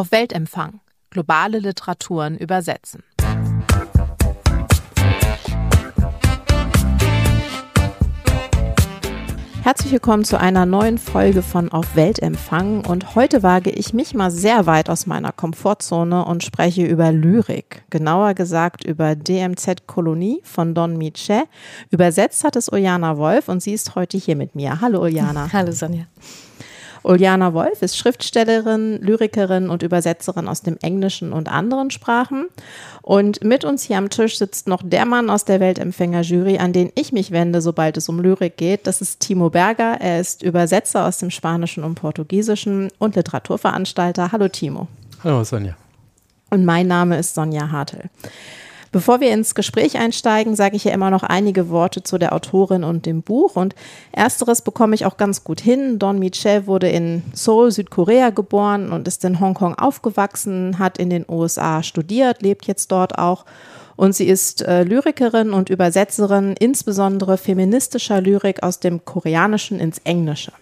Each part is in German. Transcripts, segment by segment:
Auf Weltempfang. Globale Literaturen übersetzen. Herzlich willkommen zu einer neuen Folge von Auf Weltempfang und heute wage ich mich mal sehr weit aus meiner Komfortzone und spreche über Lyrik, genauer gesagt über DMZ Kolonie von Don Miche. Übersetzt hat es Uljana Wolf und sie ist heute hier mit mir. Hallo Uljana. Hallo Sonja. Uljana Wolf ist Schriftstellerin, Lyrikerin und Übersetzerin aus dem Englischen und anderen Sprachen. Und mit uns hier am Tisch sitzt noch der Mann aus der Weltempfänger-Jury, an den ich mich wende, sobald es um Lyrik geht. Das ist Timo Berger. Er ist Übersetzer aus dem Spanischen und Portugiesischen und Literaturveranstalter. Hallo Timo. Hallo Sonja. Und mein Name ist Sonja Hartel. Bevor wir ins Gespräch einsteigen, sage ich ja immer noch einige Worte zu der Autorin und dem Buch. Und ersteres bekomme ich auch ganz gut hin. Don Michel wurde in Seoul, Südkorea geboren und ist in Hongkong aufgewachsen, hat in den USA studiert, lebt jetzt dort auch. Und sie ist äh, Lyrikerin und Übersetzerin, insbesondere feministischer Lyrik aus dem Koreanischen ins Englische.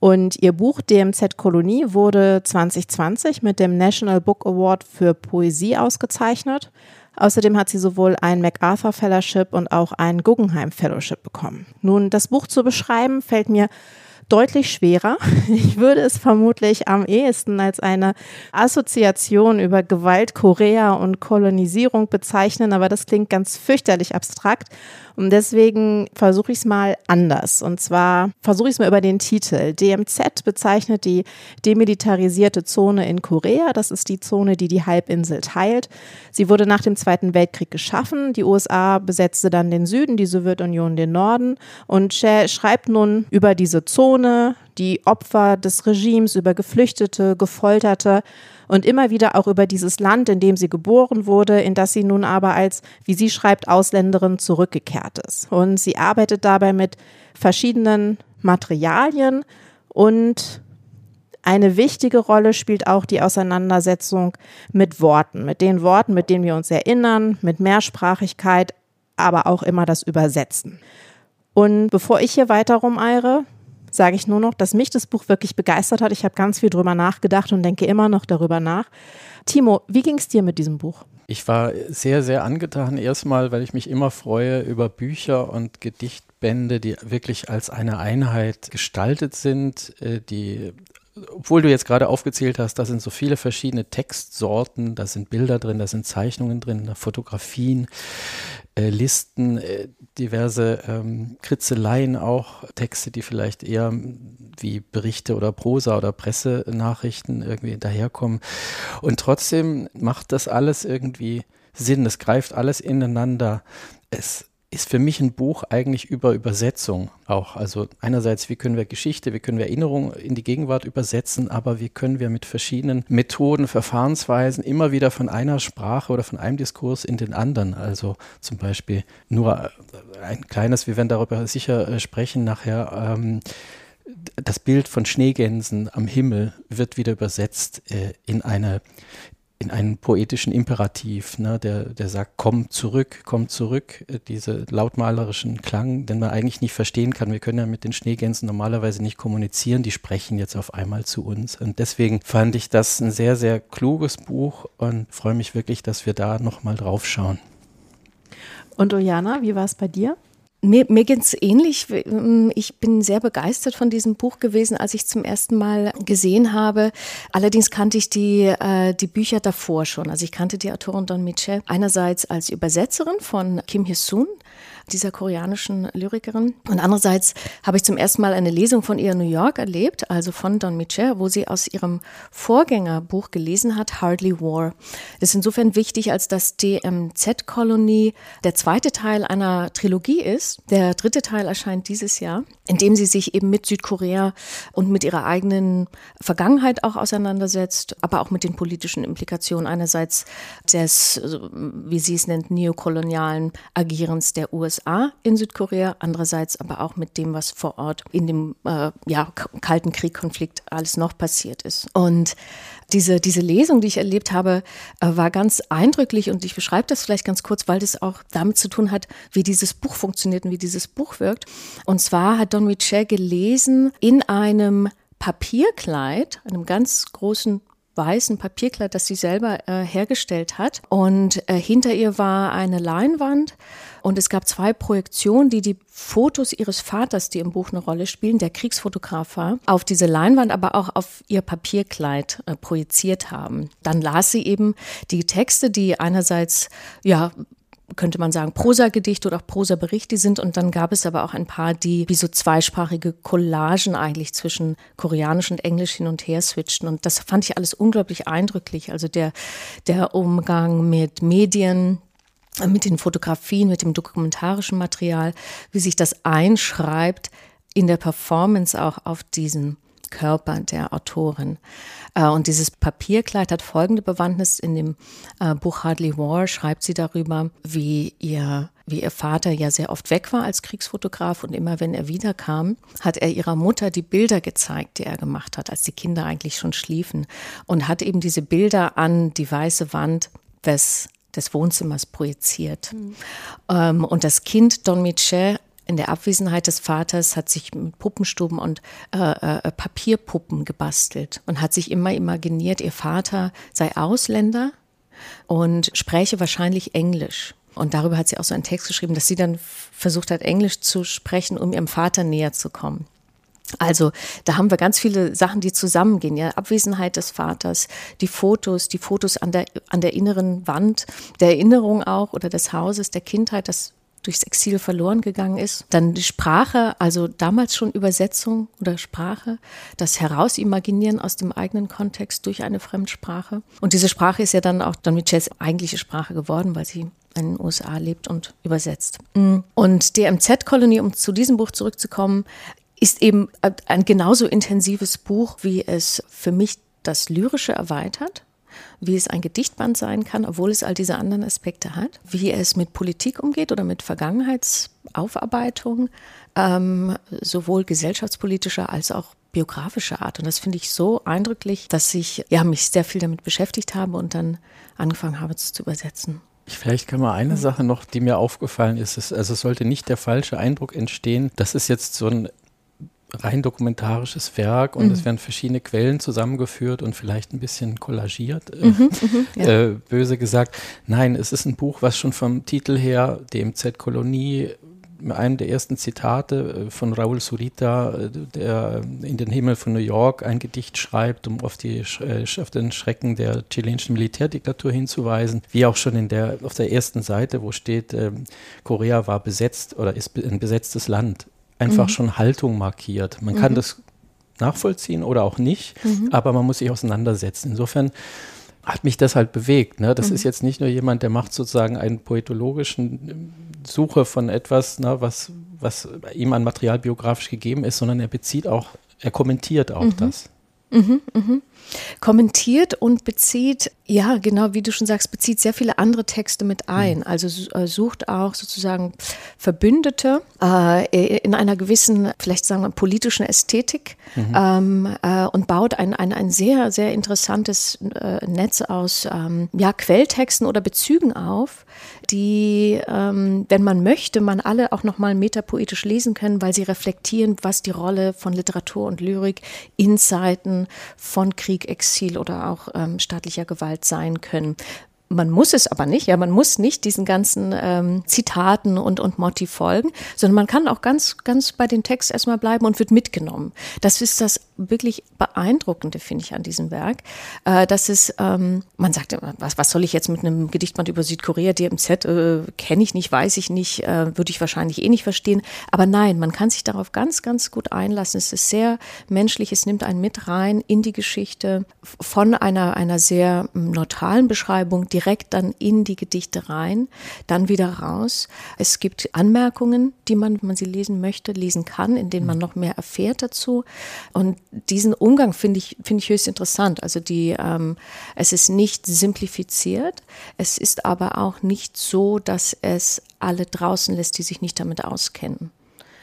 Und ihr Buch DMZ Kolonie wurde 2020 mit dem National Book Award für Poesie ausgezeichnet. Außerdem hat sie sowohl ein MacArthur Fellowship und auch ein Guggenheim Fellowship bekommen. Nun, das Buch zu beschreiben fällt mir deutlich schwerer. Ich würde es vermutlich am ehesten als eine Assoziation über Gewalt, Korea und Kolonisierung bezeichnen, aber das klingt ganz fürchterlich abstrakt. Und deswegen versuche ich es mal anders. Und zwar versuche ich es mal über den Titel. DMZ bezeichnet die demilitarisierte Zone in Korea. Das ist die Zone, die die Halbinsel teilt. Sie wurde nach dem Zweiten Weltkrieg geschaffen. Die USA besetzte dann den Süden, die Sowjetunion den Norden. Und Che schreibt nun über diese Zone, die Opfer des Regimes, über Geflüchtete, Gefolterte und immer wieder auch über dieses Land, in dem sie geboren wurde, in das sie nun aber als, wie sie schreibt, Ausländerin zurückgekehrt ist. Und sie arbeitet dabei mit verschiedenen Materialien und eine wichtige Rolle spielt auch die Auseinandersetzung mit Worten, mit den Worten, mit denen wir uns erinnern, mit Mehrsprachigkeit, aber auch immer das Übersetzen. Und bevor ich hier weiter rumeire, sage ich nur noch, dass mich das Buch wirklich begeistert hat. Ich habe ganz viel drüber nachgedacht und denke immer noch darüber nach. Timo, wie ging es dir mit diesem Buch? Ich war sehr, sehr angetan. Erstmal, weil ich mich immer freue über Bücher und Gedichtbände, die wirklich als eine Einheit gestaltet sind, äh, die obwohl du jetzt gerade aufgezählt hast, da sind so viele verschiedene Textsorten, da sind Bilder drin, da sind Zeichnungen drin, Fotografien, äh, Listen, äh, diverse ähm, Kritzeleien auch, Texte, die vielleicht eher wie Berichte oder Prosa oder Pressenachrichten irgendwie daherkommen. Und trotzdem macht das alles irgendwie Sinn, es greift alles ineinander. Es ist für mich ein Buch eigentlich über Übersetzung auch. Also einerseits, wie können wir Geschichte, wie können wir Erinnerung in die Gegenwart übersetzen, aber wie können wir mit verschiedenen Methoden, Verfahrensweisen immer wieder von einer Sprache oder von einem Diskurs in den anderen. Also zum Beispiel nur ein kleines, wir werden darüber sicher äh, sprechen nachher. Ähm, das Bild von Schneegänsen am Himmel wird wieder übersetzt äh, in eine in einen poetischen Imperativ, ne, der, der sagt, komm zurück, komm zurück, äh, diese lautmalerischen Klang, den man eigentlich nicht verstehen kann. Wir können ja mit den Schneegänsen normalerweise nicht kommunizieren, die sprechen jetzt auf einmal zu uns. Und deswegen fand ich das ein sehr, sehr kluges Buch und freue mich wirklich, dass wir da nochmal drauf schauen. Und Ojana, wie war es bei dir? Mir, mir geht es ähnlich. Ich bin sehr begeistert von diesem Buch gewesen, als ich zum ersten Mal gesehen habe. Allerdings kannte ich die, äh, die Bücher davor schon. Also ich kannte die Autorin Don Michel einerseits als Übersetzerin von Kim Hye-sun, dieser koreanischen Lyrikerin. Und andererseits habe ich zum ersten Mal eine Lesung von ihr in New York erlebt, also von Don Michel, wo sie aus ihrem Vorgängerbuch gelesen hat, Hardly War. Das ist insofern wichtig, als dass DMZ-Kolonie der zweite Teil einer Trilogie ist. Der dritte Teil erscheint dieses Jahr, in dem sie sich eben mit Südkorea und mit ihrer eigenen Vergangenheit auch auseinandersetzt, aber auch mit den politischen Implikationen einerseits des, wie sie es nennt, neokolonialen Agierens der USA USA in Südkorea, andererseits aber auch mit dem, was vor Ort in dem äh, ja, Kalten Krieg-Konflikt alles noch passiert ist. Und diese, diese Lesung, die ich erlebt habe, äh, war ganz eindrücklich und ich beschreibe das vielleicht ganz kurz, weil das auch damit zu tun hat, wie dieses Buch funktioniert und wie dieses Buch wirkt. Und zwar hat Don Michel gelesen in einem Papierkleid, einem ganz großen weißen Papierkleid, das sie selber äh, hergestellt hat. Und äh, hinter ihr war eine Leinwand und es gab zwei Projektionen, die die Fotos ihres Vaters, die im Buch eine Rolle spielen, der Kriegsfotograf war, auf diese Leinwand, aber auch auf ihr Papierkleid äh, projiziert haben. Dann las sie eben die Texte, die einerseits ja könnte man sagen, Prosagedichte oder auch Prosaberichte sind. Und dann gab es aber auch ein paar, die wie so zweisprachige Collagen eigentlich zwischen Koreanisch und Englisch hin und her switchten. Und das fand ich alles unglaublich eindrücklich. Also der, der Umgang mit Medien, mit den Fotografien, mit dem dokumentarischen Material, wie sich das einschreibt in der Performance auch auf diesen Körper der Autorin. Äh, und dieses Papierkleid hat folgende Bewandtnis. In dem äh, Buch Hardly War schreibt sie darüber, wie ihr wie ihr Vater ja sehr oft weg war als Kriegsfotograf und immer wenn er wiederkam, hat er ihrer Mutter die Bilder gezeigt, die er gemacht hat, als die Kinder eigentlich schon schliefen und hat eben diese Bilder an die weiße Wand des des Wohnzimmers projiziert. Mhm. Ähm, und das Kind Don Michel in der Abwesenheit des Vaters hat sich mit Puppenstuben und äh, äh, Papierpuppen gebastelt und hat sich immer imaginiert, ihr Vater sei Ausländer und spräche wahrscheinlich Englisch. Und darüber hat sie auch so einen Text geschrieben, dass sie dann versucht hat, Englisch zu sprechen, um ihrem Vater näher zu kommen. Also da haben wir ganz viele Sachen, die zusammengehen. Ja, Abwesenheit des Vaters, die Fotos, die Fotos an der an der inneren Wand, der Erinnerung auch oder des Hauses, der Kindheit, das durchs Exil verloren gegangen ist. Dann die Sprache, also damals schon Übersetzung oder Sprache, das Herausimaginieren aus dem eigenen Kontext durch eine Fremdsprache. Und diese Sprache ist ja dann auch Don Michels eigentliche Sprache geworden, weil sie in den USA lebt und übersetzt. Mm. Und die MZ-Kolonie, um zu diesem Buch zurückzukommen, ist eben ein genauso intensives Buch, wie es für mich das Lyrische erweitert wie es ein Gedichtband sein kann, obwohl es all diese anderen Aspekte hat, wie es mit Politik umgeht oder mit Vergangenheitsaufarbeitung, ähm, sowohl gesellschaftspolitischer als auch biografischer Art. Und das finde ich so eindrücklich, dass ich ja, mich sehr viel damit beschäftigt habe und dann angefangen habe, es zu übersetzen. Vielleicht kann man eine Sache noch, die mir aufgefallen ist, ist, also es sollte nicht der falsche Eindruck entstehen, dass es jetzt so ein rein dokumentarisches Werk und mhm. es werden verschiedene Quellen zusammengeführt und vielleicht ein bisschen kollagiert, äh, mhm, mhm, ja. äh, böse gesagt. Nein, es ist ein Buch, was schon vom Titel her DMZ Kolonie einem der ersten Zitate äh, von Raúl Zurita, äh, der in den Himmel von New York ein Gedicht schreibt, um auf, die, auf den Schrecken der chilenischen Militärdiktatur hinzuweisen, wie auch schon in der, auf der ersten Seite, wo steht, ähm, Korea war besetzt oder ist ein besetztes Land einfach mhm. schon Haltung markiert. Man mhm. kann das nachvollziehen oder auch nicht, mhm. aber man muss sich auseinandersetzen. Insofern hat mich das halt bewegt. Ne? Das ist mhm. jetzt nicht nur jemand, der macht sozusagen einen poetologischen ähm, Suche von etwas, ne, was, was ihm an Material biografisch gegeben ist, sondern er bezieht auch, er kommentiert auch mhm. das. Mhm, mhm kommentiert und bezieht, ja, genau wie du schon sagst, bezieht sehr viele andere Texte mit ein. Mhm. Also äh, sucht auch sozusagen Verbündete äh, in einer gewissen, vielleicht sagen wir, politischen Ästhetik mhm. ähm, äh, und baut ein, ein, ein sehr, sehr interessantes äh, Netz aus ähm, ja, Quelltexten oder Bezügen auf, die, ähm, wenn man möchte, man alle auch nochmal metapoetisch lesen können, weil sie reflektieren, was die Rolle von Literatur und Lyrik in Zeiten von Krieg, Exil oder auch ähm, staatlicher Gewalt sein können. Man muss es aber nicht, ja, man muss nicht diesen ganzen ähm, Zitaten und, und Motti folgen, sondern man kann auch ganz, ganz bei den Text erstmal bleiben und wird mitgenommen. Das ist das wirklich Beeindruckende, finde ich, an diesem Werk. Äh, dass es, ähm, man sagt immer, was, was soll ich jetzt mit einem Gedichtband über Südkorea, DMZ, äh, kenne ich nicht, weiß ich nicht, äh, würde ich wahrscheinlich eh nicht verstehen. Aber nein, man kann sich darauf ganz, ganz gut einlassen. Es ist sehr menschlich, es nimmt einen mit rein in die Geschichte von einer, einer sehr neutralen Beschreibung, direkt dann in die Gedichte rein, dann wieder raus. Es gibt Anmerkungen, die man, wenn man sie lesen möchte, lesen kann, in denen man noch mehr erfährt dazu. Und diesen Umgang finde ich, finde ich höchst interessant. Also die, ähm, es ist nicht simplifiziert, es ist aber auch nicht so, dass es alle draußen lässt, die sich nicht damit auskennen.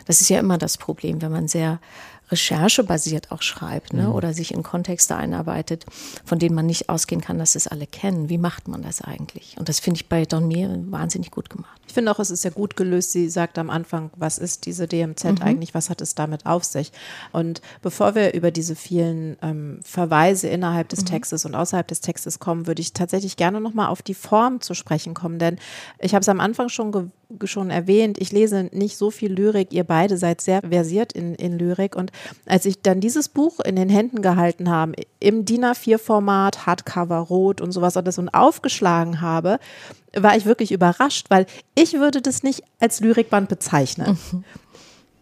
Das ist ja immer das Problem, wenn man sehr recherchebasiert auch schreibt ne? Mhm. oder sich in Kontexte einarbeitet, von denen man nicht ausgehen kann, dass es alle kennen. Wie macht man das eigentlich? Und das finde ich bei Don Mir wahnsinnig gut gemacht. Ich finde auch, es ist ja gut gelöst. Sie sagt am Anfang, was ist diese DMZ mhm. eigentlich? Was hat es damit auf sich? Und bevor wir über diese vielen ähm, Verweise innerhalb des mhm. Textes und außerhalb des Textes kommen, würde ich tatsächlich gerne nochmal auf die Form zu sprechen kommen. Denn ich habe es am Anfang schon, schon erwähnt, ich lese nicht so viel Lyrik. Ihr beide seid sehr versiert in, in Lyrik. Und als ich dann dieses Buch in den Händen gehalten habe, im DIN A4-Format, Hardcover, Rot und sowas alles und aufgeschlagen habe, war ich wirklich überrascht, weil ich würde das nicht als Lyrikband bezeichnen. Mhm.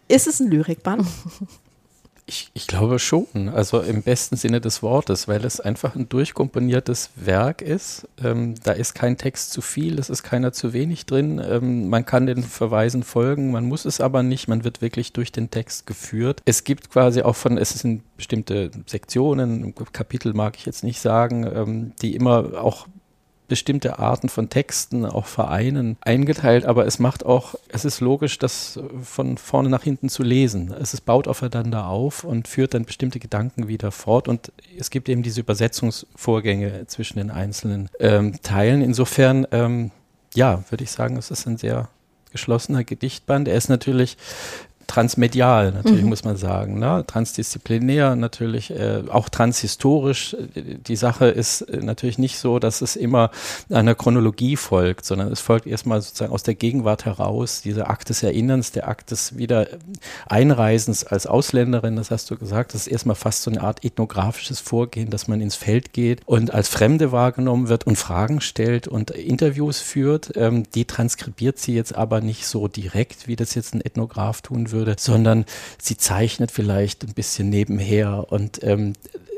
Ist es ein Lyrikband? Ich, ich, glaube schon, also im besten Sinne des Wortes, weil es einfach ein durchkomponiertes Werk ist. Ähm, da ist kein Text zu viel, es ist keiner zu wenig drin. Ähm, man kann den Verweisen folgen, man muss es aber nicht, man wird wirklich durch den Text geführt. Es gibt quasi auch von, es sind bestimmte Sektionen, Kapitel mag ich jetzt nicht sagen, ähm, die immer auch bestimmte Arten von Texten, auch Vereinen eingeteilt, aber es macht auch, es ist logisch, das von vorne nach hinten zu lesen. Es ist, baut aufeinander auf und führt dann bestimmte Gedanken wieder fort und es gibt eben diese Übersetzungsvorgänge zwischen den einzelnen ähm, Teilen. Insofern, ähm, ja, würde ich sagen, es ist ein sehr geschlossener Gedichtband. Er ist natürlich transmedial, natürlich mhm. muss man sagen, ne? transdisziplinär natürlich, äh, auch transhistorisch. Die Sache ist äh, natürlich nicht so, dass es immer einer Chronologie folgt, sondern es folgt erstmal sozusagen aus der Gegenwart heraus, dieser Akt des Erinnerns, der Akt des wieder Einreisens als Ausländerin, das hast du gesagt, das ist erstmal fast so eine Art ethnografisches Vorgehen, dass man ins Feld geht und als Fremde wahrgenommen wird und Fragen stellt und Interviews führt. Ähm, die transkribiert sie jetzt aber nicht so direkt, wie das jetzt ein Ethnograf tun würde würde, sondern sie zeichnet vielleicht ein bisschen nebenher und ähm,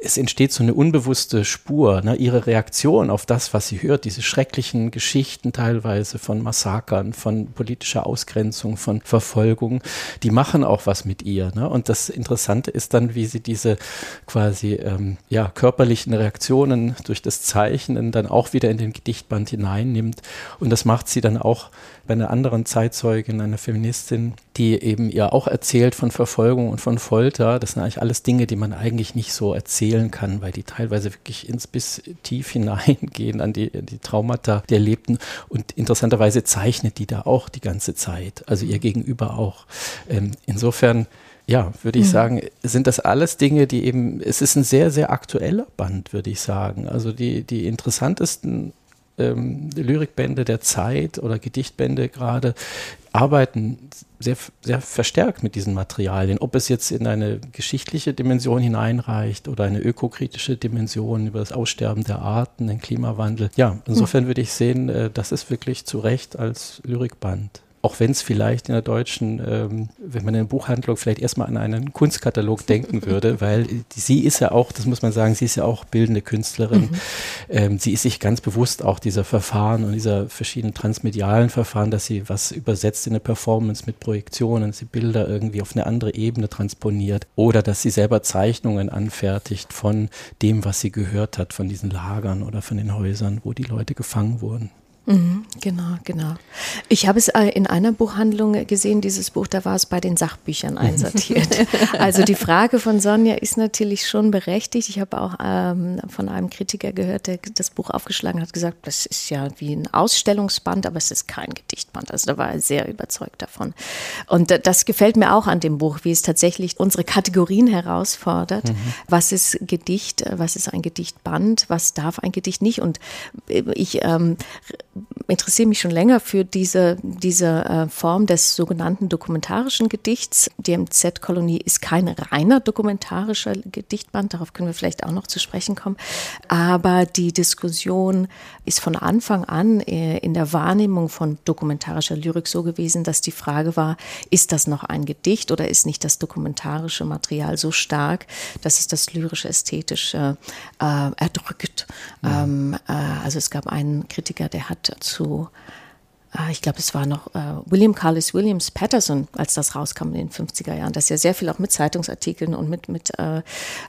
es entsteht so eine unbewusste Spur, ne? ihre Reaktion auf das, was sie hört, diese schrecklichen Geschichten teilweise von Massakern, von politischer Ausgrenzung, von Verfolgung, die machen auch was mit ihr. Ne? Und das Interessante ist dann, wie sie diese quasi ähm, ja, körperlichen Reaktionen durch das Zeichnen dann auch wieder in den Gedichtband hineinnimmt. Und das macht sie dann auch bei einer anderen Zeitzeugin, einer Feministin, die eben ihr auch erzählt von Verfolgung und von Folter. Das sind eigentlich alles Dinge, die man eigentlich nicht so erzählen kann, weil die teilweise wirklich ins bis tief hineingehen an die, die Traumata der Erlebten. Und interessanterweise zeichnet die da auch die ganze Zeit, also ihr Gegenüber auch. Ähm, insofern ja, würde ich mhm. sagen, sind das alles Dinge, die eben, es ist ein sehr, sehr aktueller Band, würde ich sagen. Also die, die interessantesten ähm, Lyrikbände der Zeit oder Gedichtbände gerade arbeiten sehr, sehr verstärkt mit diesen Materialien. Ob es jetzt in eine geschichtliche Dimension hineinreicht oder eine ökokritische Dimension über das Aussterben der Arten, den Klimawandel. Ja, insofern hm. würde ich sehen, äh, das ist wirklich zu Recht als Lyrikband auch wenn es vielleicht in der deutschen, ähm, wenn man in der Buchhandlung vielleicht erstmal an einen Kunstkatalog denken würde, weil sie ist ja auch, das muss man sagen, sie ist ja auch bildende Künstlerin. Mhm. Ähm, sie ist sich ganz bewusst auch dieser Verfahren und dieser verschiedenen transmedialen Verfahren, dass sie was übersetzt in eine Performance mit Projektionen, dass sie Bilder irgendwie auf eine andere Ebene transponiert oder dass sie selber Zeichnungen anfertigt von dem, was sie gehört hat, von diesen Lagern oder von den Häusern, wo die Leute gefangen wurden. Mhm, genau, genau. Ich habe es äh, in einer Buchhandlung gesehen, dieses Buch, da war es bei den Sachbüchern einsortiert. also die Frage von Sonja ist natürlich schon berechtigt. Ich habe auch ähm, von einem Kritiker gehört, der das Buch aufgeschlagen hat, gesagt, das ist ja wie ein Ausstellungsband, aber es ist kein Gedichtband. Also da war er sehr überzeugt davon. Und das gefällt mir auch an dem Buch, wie es tatsächlich unsere Kategorien herausfordert. Mhm. Was ist Gedicht, was ist ein Gedichtband, was darf ein Gedicht nicht? Und äh, ich ähm, interessiere mich schon länger für diese, diese äh, Form des sogenannten dokumentarischen Gedichts. Die MZ-Kolonie ist kein reiner dokumentarischer Gedichtband, darauf können wir vielleicht auch noch zu sprechen kommen. Aber die Diskussion ist von Anfang an äh, in der Wahrnehmung von dokumentarischer Lyrik so gewesen, dass die Frage war, ist das noch ein Gedicht oder ist nicht das dokumentarische Material so stark, dass es das lyrische, ästhetische äh, erdrückt? Ja. Ähm, äh, also es gab einen Kritiker, der hat zu Ah, ich glaube, es war noch äh, William Carlos Williams Patterson, als das rauskam in den 50er Jahren, dass er sehr viel auch mit Zeitungsartikeln und mit, mit äh,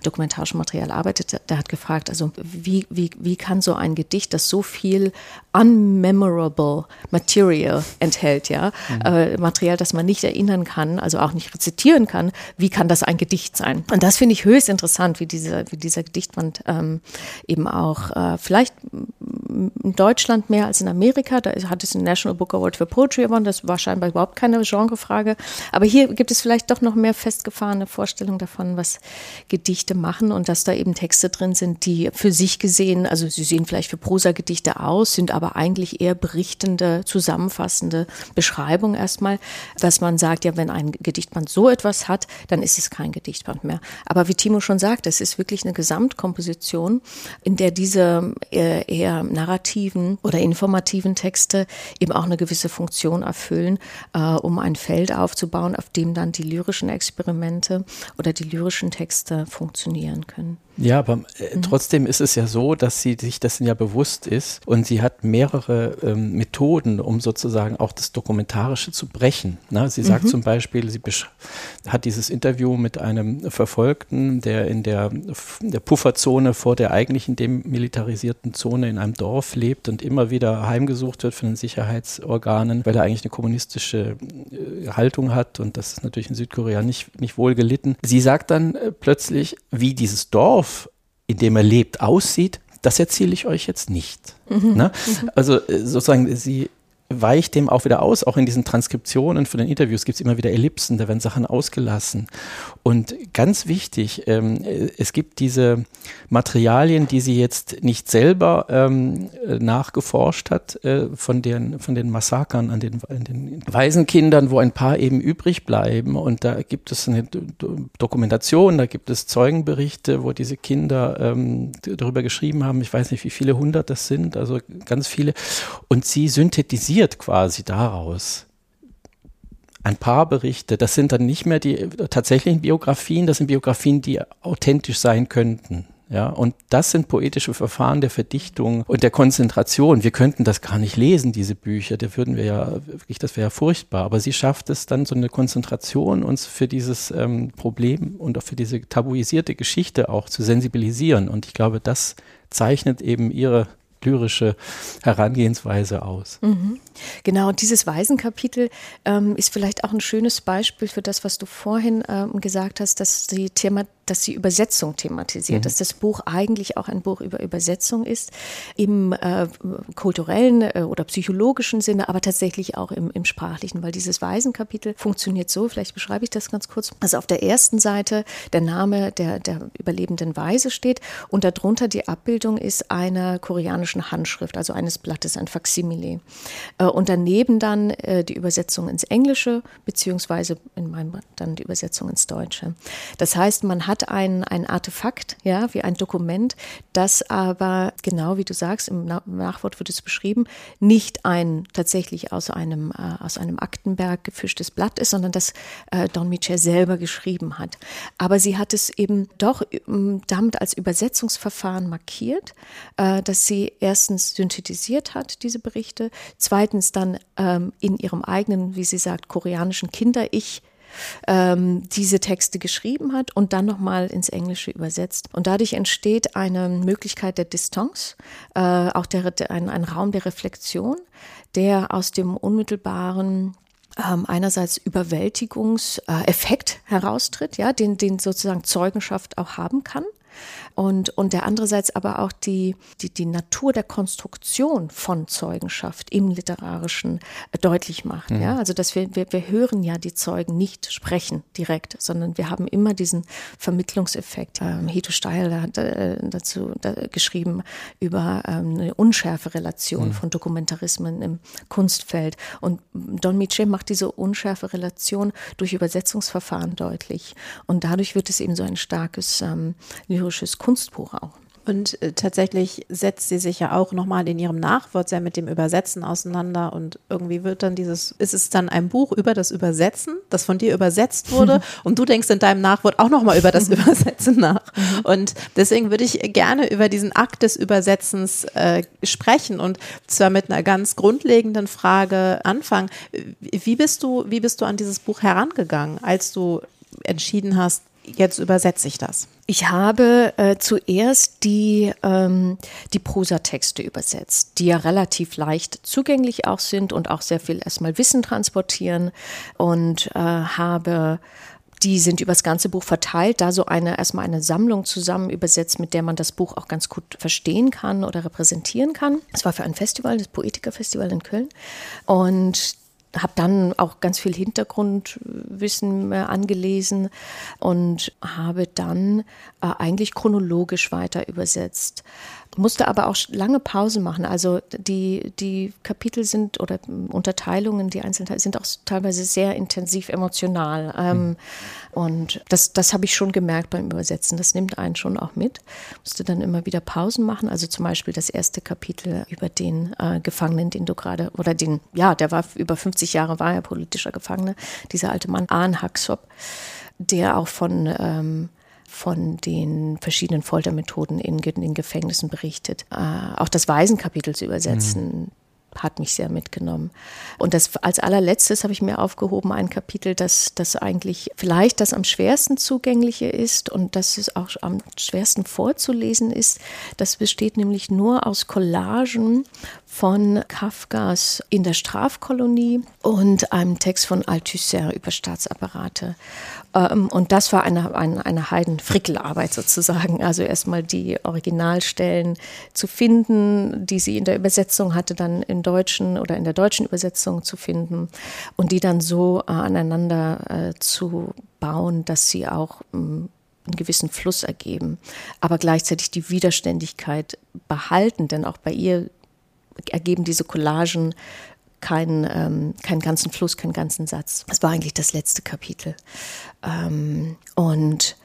dokumentarischem Material arbeitet. Der hat gefragt, also wie, wie, wie kann so ein Gedicht, das so viel unmemorable Material enthält, ja, mhm. äh, Material, das man nicht erinnern kann, also auch nicht rezitieren kann, wie kann das ein Gedicht sein? Und das finde ich höchst interessant, wie dieser, wie dieser Gedichtband ähm, eben auch äh, vielleicht in Deutschland mehr als in Amerika, da hat es ein National Book Award für Poetry gewonnen. Das war scheinbar überhaupt keine Genrefrage. Aber hier gibt es vielleicht doch noch mehr festgefahrene Vorstellungen davon, was Gedichte machen und dass da eben Texte drin sind, die für sich gesehen, also sie sehen vielleicht für Prosagedichte aus, sind aber eigentlich eher berichtende, zusammenfassende Beschreibungen erstmal, dass man sagt, ja, wenn ein Gedichtband so etwas hat, dann ist es kein Gedichtband mehr. Aber wie Timo schon sagt, es ist wirklich eine Gesamtkomposition, in der diese eher, eher narrativen oder informativen Texte eben auch eine gewisse Funktion erfüllen, äh, um ein Feld aufzubauen, auf dem dann die lyrischen Experimente oder die lyrischen Texte funktionieren können. Ja, aber äh, mhm. trotzdem ist es ja so, dass sie sich dessen ja bewusst ist und sie hat mehrere ähm, Methoden, um sozusagen auch das Dokumentarische zu brechen. Ne? Sie sagt mhm. zum Beispiel, sie hat dieses Interview mit einem Verfolgten, der in der, in der Pufferzone vor der eigentlichen demilitarisierten Zone in einem Dorf lebt und immer wieder heimgesucht wird von den Sicherheitsorganen, weil er eigentlich eine kommunistische äh, Haltung hat und das ist natürlich in Südkorea nicht, nicht wohl gelitten. Sie sagt dann äh, plötzlich, wie dieses Dorf Dorf, in dem er lebt, aussieht, das erzähle ich euch jetzt nicht. Mhm. Ne? Mhm. Also äh, sozusagen, sie weicht dem auch wieder aus. Auch in diesen Transkriptionen von den Interviews gibt es immer wieder Ellipsen, da werden Sachen ausgelassen. Und ganz wichtig, ähm, es gibt diese Materialien, die sie jetzt nicht selber ähm, nachgeforscht hat, äh, von, den, von den Massakern an den, an den Waisenkindern, wo ein paar eben übrig bleiben. Und da gibt es eine Dokumentation, da gibt es Zeugenberichte, wo diese Kinder ähm, darüber geschrieben haben. Ich weiß nicht, wie viele hundert das sind, also ganz viele. Und sie synthetisiert resultiert quasi daraus ein paar Berichte. Das sind dann nicht mehr die tatsächlichen Biografien, das sind Biografien, die authentisch sein könnten. Ja, und das sind poetische Verfahren der Verdichtung und der Konzentration. Wir könnten das gar nicht lesen, diese Bücher. Da würden wir ja wirklich, das wäre ja furchtbar. Aber sie schafft es dann, so eine Konzentration uns für dieses ähm, Problem und auch für diese tabuisierte Geschichte auch zu sensibilisieren. Und ich glaube, das zeichnet eben ihre lyrische Herangehensweise aus. Mhm. Genau, und dieses Waisenkapitel ähm, ist vielleicht auch ein schönes Beispiel für das, was du vorhin ähm, gesagt hast, dass die Thema dass sie Übersetzung thematisiert, mhm. dass das Buch eigentlich auch ein Buch über Übersetzung ist, im äh, kulturellen äh, oder psychologischen Sinne, aber tatsächlich auch im, im sprachlichen, weil dieses Waisenkapitel funktioniert so, vielleicht beschreibe ich das ganz kurz, also auf der ersten Seite der Name der, der überlebenden Weise steht und darunter die Abbildung ist einer koreanischen Handschrift, also eines Blattes, ein Faksimile. Äh, und daneben dann äh, die Übersetzung ins Englische, beziehungsweise in meinem dann die Übersetzung ins Deutsche. Das heißt, man hat hat ein, ein Artefakt, ja, wie ein Dokument, das aber, genau wie du sagst, im Nachwort wird es beschrieben, nicht ein tatsächlich aus einem, äh, aus einem Aktenberg gefischtes Blatt ist, sondern das äh, Don Michel selber geschrieben hat. Aber sie hat es eben doch ähm, damit als Übersetzungsverfahren markiert, äh, dass sie erstens synthetisiert hat, diese Berichte, zweitens dann ähm, in ihrem eigenen, wie sie sagt, koreanischen Kinder-Ich ähm, diese Texte geschrieben hat und dann nochmal ins Englische übersetzt. Und dadurch entsteht eine Möglichkeit der Distanz, äh, auch der, ein, ein Raum der Reflexion, der aus dem unmittelbaren ähm, einerseits Überwältigungseffekt heraustritt, ja, den, den sozusagen Zeugenschaft auch haben kann und, und der andererseits aber auch die, die, die Natur der Konstruktion von Zeugenschaft im Literarischen äh, deutlich macht. Mhm. Ja? Also dass wir, wir, wir hören ja die Zeugen nicht sprechen direkt, sondern wir haben immer diesen Vermittlungseffekt. Ähm, Hito Steil hat äh, dazu da, geschrieben über ähm, eine unschärfe Relation mhm. von Dokumentarismen im Kunstfeld. Und Don Miche macht diese unschärfe Relation durch Übersetzungsverfahren deutlich. Und dadurch wird es eben so ein starkes ähm, lyrisches Kunstbuch auch. Und äh, tatsächlich setzt sie sich ja auch nochmal in ihrem Nachwort sehr mit dem Übersetzen auseinander und irgendwie wird dann dieses, ist es dann ein Buch über das Übersetzen, das von dir übersetzt wurde und du denkst in deinem Nachwort auch nochmal über das Übersetzen nach. Mhm. Und deswegen würde ich gerne über diesen Akt des Übersetzens äh, sprechen und zwar mit einer ganz grundlegenden Frage anfangen. Wie bist du, wie bist du an dieses Buch herangegangen, als du entschieden hast, jetzt übersetze ich das? Ich habe äh, zuerst die, ähm, die Prosatexte übersetzt, die ja relativ leicht zugänglich auch sind und auch sehr viel erstmal Wissen transportieren und äh, habe die sind übers ganze Buch verteilt, da so eine erstmal eine Sammlung zusammen übersetzt, mit der man das Buch auch ganz gut verstehen kann oder repräsentieren kann. Es war für ein Festival, das Poetiker-Festival in Köln. Und habe dann auch ganz viel Hintergrundwissen angelesen und habe dann äh, eigentlich chronologisch weiter übersetzt musste aber auch lange Pause machen. Also die, die Kapitel sind oder Unterteilungen, die Einzelteile sind auch teilweise sehr intensiv emotional. Ähm, mhm. Und das, das habe ich schon gemerkt beim Übersetzen. Das nimmt einen schon auch mit. Musste dann immer wieder Pausen machen. Also zum Beispiel das erste Kapitel über den äh, Gefangenen, den du gerade, oder den, ja, der war über 50 Jahre, war er politischer Gefangener, dieser alte Mann, Ahn Haxop, der auch von ähm, von den verschiedenen Foltermethoden in, in Gefängnissen berichtet. Äh, auch das Waisenkapitel zu übersetzen, mhm hat mich sehr mitgenommen. Und das als allerletztes habe ich mir aufgehoben ein Kapitel, das, das eigentlich vielleicht das am schwersten zugängliche ist und das es auch am schwersten vorzulesen ist. Das besteht nämlich nur aus Collagen von Kafkas in der Strafkolonie und einem Text von Althusser über Staatsapparate. Ähm, und das war eine, eine, eine Heidenfrickelarbeit sozusagen. Also erstmal die Originalstellen zu finden, die sie in der Übersetzung hatte, dann im Deutschen oder in der deutschen Übersetzung zu finden und die dann so äh, aneinander äh, zu bauen, dass sie auch ähm, einen gewissen Fluss ergeben, aber gleichzeitig die Widerständigkeit behalten, denn auch bei ihr ergeben diese Collagen keinen, ähm, keinen ganzen Fluss, keinen ganzen Satz. Das war eigentlich das letzte Kapitel. Ähm, und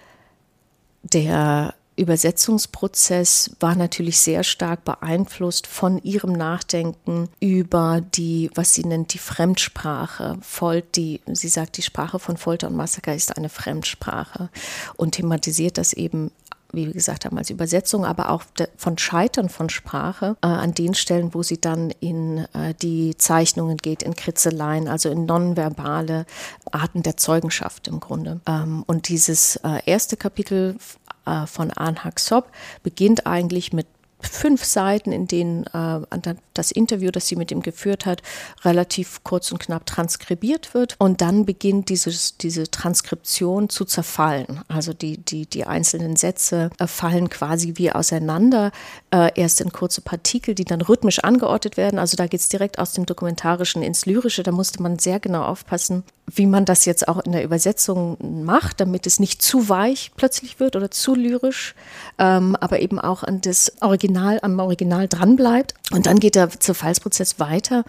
der Übersetzungsprozess war natürlich sehr stark beeinflusst von ihrem Nachdenken über die, was sie nennt, die Fremdsprache. Folt, die, sie sagt, die Sprache von Folter und Massaker ist eine Fremdsprache und thematisiert das eben wie wir gesagt haben, als Übersetzung, aber auch von Scheitern von Sprache äh, an den Stellen, wo sie dann in äh, die Zeichnungen geht, in Kritzeleien, also in nonverbale Arten der Zeugenschaft im Grunde. Ähm, und dieses äh, erste Kapitel äh, von Anhak Sop beginnt eigentlich mit fünf Seiten, in denen äh, das Interview, das sie mit ihm geführt hat, relativ kurz und knapp transkribiert wird. Und dann beginnt dieses, diese Transkription zu zerfallen. Also die, die, die einzelnen Sätze äh, fallen quasi wie auseinander, äh, erst in kurze Partikel, die dann rhythmisch angeordnet werden. Also da geht es direkt aus dem Dokumentarischen ins Lyrische. Da musste man sehr genau aufpassen, wie man das jetzt auch in der Übersetzung macht, damit es nicht zu weich plötzlich wird oder zu lyrisch, ähm, aber eben auch an das Original, am Original dranbleibt. Und dann geht der Zerfallsprozess weiter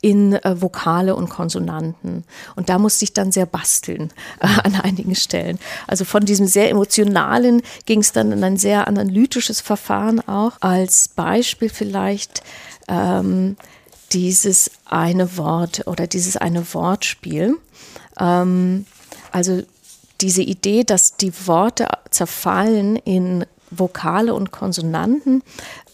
in äh, Vokale und Konsonanten. Und da musste ich dann sehr basteln äh, an einigen Stellen. Also von diesem sehr emotionalen ging es dann in ein sehr analytisches Verfahren auch. Als Beispiel vielleicht ähm, dieses eine Wort oder dieses eine Wortspiel. Ähm, also diese Idee, dass die Worte zerfallen in Vokale und Konsonanten,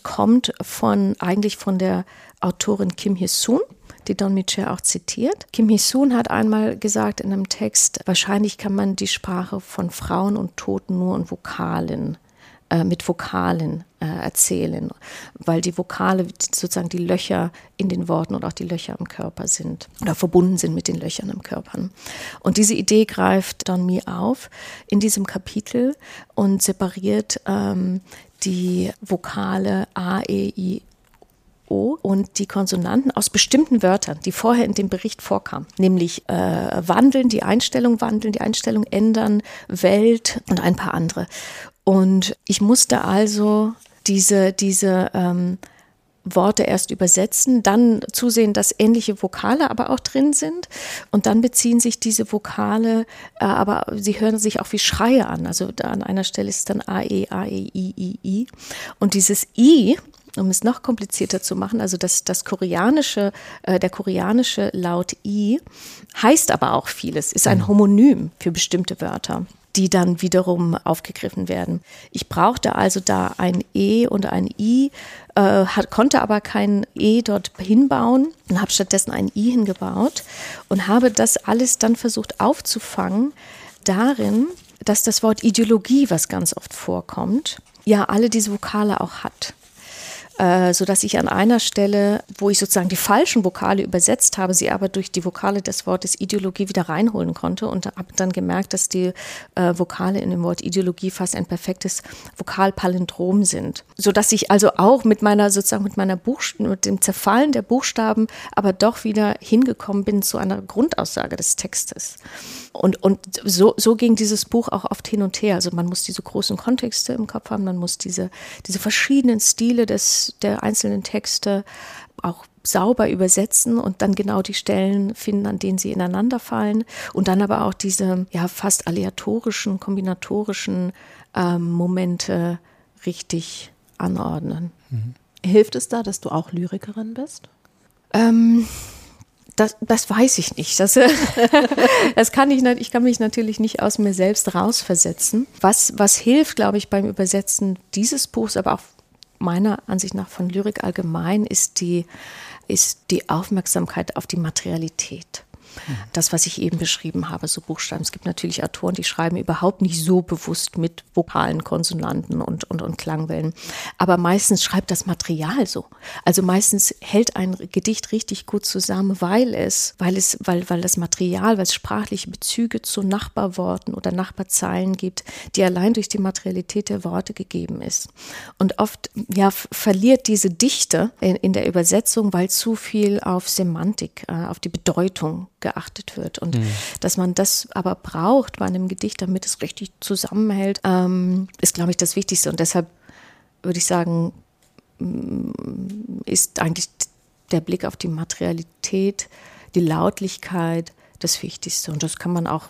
kommt von eigentlich von der Autorin Kim Hee-soon die Don Michel auch zitiert. Kim Hee-soon hat einmal gesagt in einem Text, wahrscheinlich kann man die Sprache von Frauen und Toten nur in Vokalen äh, mit Vokalen äh, erzählen, weil die Vokale sozusagen die Löcher in den Worten und auch die Löcher im Körper sind oder verbunden sind mit den Löchern im Körper. Und diese Idee greift Don Mi auf in diesem Kapitel und separiert ähm, die Vokale A, E, I, O und die Konsonanten aus bestimmten Wörtern, die vorher in dem Bericht vorkamen, nämlich äh, wandeln, die Einstellung wandeln, die Einstellung ändern, Welt und ein paar andere. Und ich musste also diese, diese ähm, Worte erst übersetzen, dann zusehen, dass ähnliche Vokale aber auch drin sind und dann beziehen sich diese Vokale, äh, aber sie hören sich auch wie Schreie an. Also an einer Stelle ist es dann A, E, A, E, I, I, I. Und dieses I, um es noch komplizierter zu machen, also das, das koreanische, äh, der koreanische Laut I heißt aber auch vieles, ist ein mhm. Homonym für bestimmte Wörter die dann wiederum aufgegriffen werden. Ich brauchte also da ein E und ein I, äh, hat, konnte aber kein E dort hinbauen und habe stattdessen ein I hingebaut und habe das alles dann versucht aufzufangen darin, dass das Wort Ideologie, was ganz oft vorkommt, ja alle diese Vokale auch hat äh, sodass ich an einer Stelle, wo ich sozusagen die falschen Vokale übersetzt habe, sie aber durch die Vokale des Wortes Ideologie wieder reinholen konnte und habe dann gemerkt, dass die äh, Vokale in dem Wort Ideologie fast ein perfektes Vokalpalindrom sind, sodass ich also auch mit meiner sozusagen mit meiner Buchst mit dem Zerfallen der Buchstaben aber doch wieder hingekommen bin zu einer Grundaussage des Textes. Und, und so, so ging dieses Buch auch oft hin und her. Also man muss diese großen Kontexte im Kopf haben, man muss diese, diese verschiedenen Stile des, der einzelnen Texte auch sauber übersetzen und dann genau die Stellen finden, an denen sie ineinander fallen und dann aber auch diese ja fast aleatorischen, kombinatorischen ähm, Momente richtig anordnen. Mhm. Hilft es da, dass du auch Lyrikerin bist? Ähm, das, das weiß ich nicht. Das, das kann ich. Ich kann mich natürlich nicht aus mir selbst rausversetzen. Was, was hilft, glaube ich, beim Übersetzen dieses Buchs, aber auch meiner Ansicht nach von Lyrik allgemein, ist die, ist die Aufmerksamkeit auf die Materialität. Das, was ich eben beschrieben habe, so Buchstaben. Es gibt natürlich Autoren, die schreiben überhaupt nicht so bewusst mit vokalen Konsonanten und, und, und Klangwellen. Aber meistens schreibt das Material so. Also meistens hält ein Gedicht richtig gut zusammen, weil es, weil es, weil, weil das Material, weil es sprachliche Bezüge zu Nachbarworten oder Nachbarzeilen gibt, die allein durch die Materialität der Worte gegeben ist. Und oft, ja, verliert diese Dichte in, in der Übersetzung, weil zu viel auf Semantik, äh, auf die Bedeutung wird. Und mhm. dass man das aber braucht bei einem Gedicht, damit es richtig zusammenhält, ähm, ist, glaube ich, das Wichtigste. Und deshalb würde ich sagen, mm, ist eigentlich der Blick auf die Materialität, die Lautlichkeit das Wichtigste. Und das kann man auch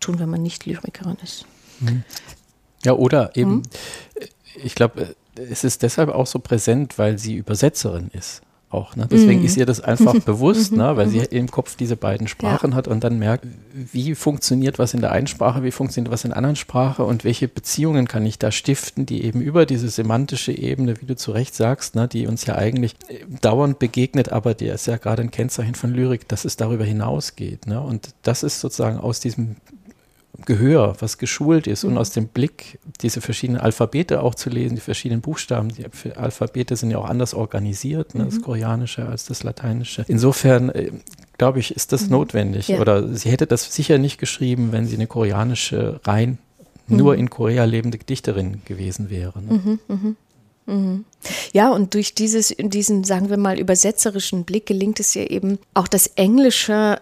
tun, wenn man nicht Lyrikerin ist. Mhm. Ja, oder eben, mhm. ich glaube, es ist deshalb auch so präsent, weil sie Übersetzerin ist auch. Ne? Deswegen mhm. ist ihr das einfach bewusst, ne? weil sie mhm. im Kopf diese beiden Sprachen ja. hat und dann merkt, wie funktioniert was in der einen Sprache, wie funktioniert was in der anderen Sprache und welche Beziehungen kann ich da stiften, die eben über diese semantische Ebene, wie du zu Recht sagst, ne? die uns ja eigentlich äh, dauernd begegnet, aber die ist ja gerade ein Kennzeichen von Lyrik, dass es darüber hinausgeht. Ne? Und das ist sozusagen aus diesem Gehör, was geschult ist mhm. und aus dem Blick diese verschiedenen Alphabete auch zu lesen, die verschiedenen Buchstaben. Die Alphabete sind ja auch anders organisiert, ne, mhm. das Koreanische als das Lateinische. Insofern äh, glaube ich, ist das mhm. notwendig. Ja. Oder sie hätte das sicher nicht geschrieben, wenn sie eine koreanische rein nur mhm. in Korea lebende Dichterin gewesen wäre. Ne? Mhm, mhm. Mhm. Ja, und durch dieses, diesen, sagen wir mal, übersetzerischen Blick gelingt es ihr eben auch das Englische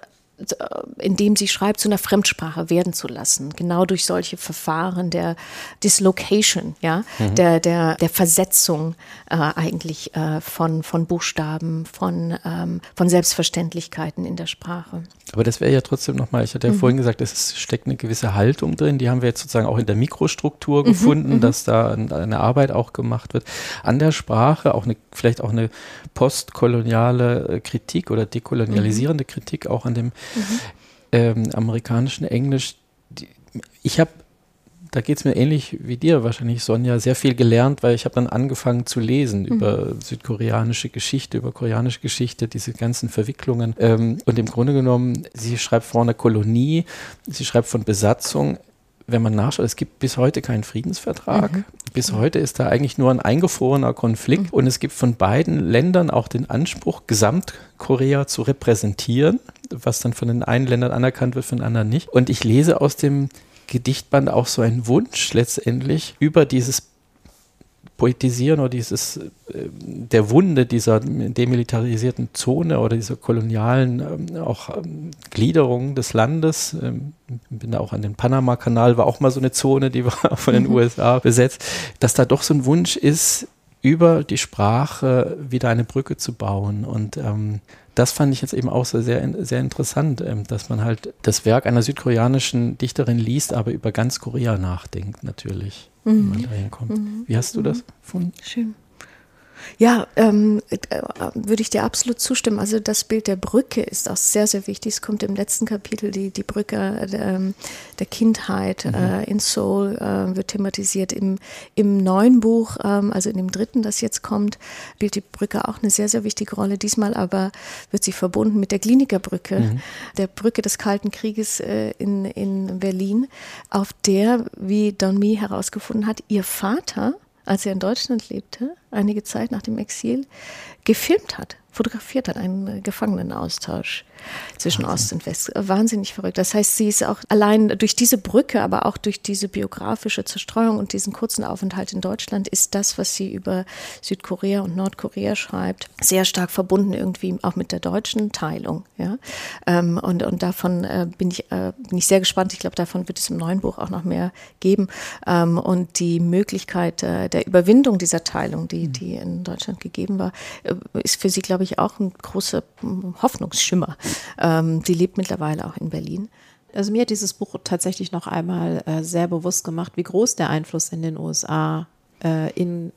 indem sie schreibt, zu einer Fremdsprache werden zu lassen. Genau durch solche Verfahren der Dislocation, ja, mhm. der, der, der Versetzung äh, eigentlich äh, von, von Buchstaben, von, ähm, von Selbstverständlichkeiten in der Sprache. Aber das wäre ja trotzdem nochmal, ich hatte ja mhm. vorhin gesagt, es steckt eine gewisse Haltung drin, die haben wir jetzt sozusagen auch in der Mikrostruktur mhm, gefunden, mhm, dass da eine Arbeit auch gemacht wird. An der Sprache, auch eine, vielleicht auch eine postkoloniale äh, Kritik oder dekolonialisierende mhm. Kritik auch an dem ähm, amerikanischen Englisch. Die, ich habe, da geht es mir ähnlich wie dir wahrscheinlich, Sonja, sehr viel gelernt, weil ich habe dann angefangen zu lesen mhm. über südkoreanische Geschichte, über koreanische Geschichte, diese ganzen Verwicklungen. Ähm, und im Grunde genommen, sie schreibt vor einer Kolonie, sie schreibt von Besatzung wenn man nachschaut, es gibt bis heute keinen Friedensvertrag. Mhm. Bis heute ist da eigentlich nur ein eingefrorener Konflikt mhm. und es gibt von beiden Ländern auch den Anspruch, Gesamtkorea zu repräsentieren, was dann von den einen Ländern anerkannt wird, von den anderen nicht. Und ich lese aus dem Gedichtband auch so einen Wunsch letztendlich über dieses Poetisieren oder dieses äh, der Wunde dieser demilitarisierten Zone oder dieser kolonialen ähm, auch ähm, Gliederung des Landes. Ähm, bin da auch an den Panama-Kanal, war auch mal so eine Zone, die war von den mhm. USA besetzt, dass da doch so ein Wunsch ist, über die Sprache wieder eine Brücke zu bauen. Und ähm, das fand ich jetzt eben auch so sehr, sehr interessant, ähm, dass man halt das Werk einer südkoreanischen Dichterin liest, aber über ganz Korea nachdenkt natürlich, mhm. wenn man dahin kommt. Mhm. Wie hast du das gefunden? Schön. Ja, ähm, äh, würde ich dir absolut zustimmen. Also das Bild der Brücke ist auch sehr, sehr wichtig. Es kommt im letzten Kapitel die, die Brücke der, ähm, der Kindheit mhm. äh, in Seoul, äh, wird thematisiert. Im, Im neuen Buch, ähm, also in dem dritten, das jetzt kommt, spielt die Brücke auch eine sehr, sehr wichtige Rolle. Diesmal aber wird sie verbunden mit der Klinikerbrücke, mhm. der Brücke des Kalten Krieges äh, in, in Berlin, auf der, wie Don Mi herausgefunden hat, ihr Vater als er in Deutschland lebte, einige Zeit nach dem Exil, gefilmt hat fotografiert hat, einen Gefangenenaustausch zwischen Wahnsinn. Ost und West. Wahnsinnig verrückt. Das heißt, sie ist auch allein durch diese Brücke, aber auch durch diese biografische Zerstreuung und diesen kurzen Aufenthalt in Deutschland ist das, was sie über Südkorea und Nordkorea schreibt, sehr stark verbunden irgendwie auch mit der deutschen Teilung. Ja? Ähm, und, und davon äh, bin, ich, äh, bin ich sehr gespannt. Ich glaube, davon wird es im neuen Buch auch noch mehr geben. Ähm, und die Möglichkeit äh, der Überwindung dieser Teilung, die, mhm. die in Deutschland gegeben war, ist für sie, glaube ich, auch ein großer Hoffnungsschimmer. Ähm, die lebt mittlerweile auch in Berlin. Also mir hat dieses Buch tatsächlich noch einmal äh, sehr bewusst gemacht, wie groß der Einfluss in den USA äh, in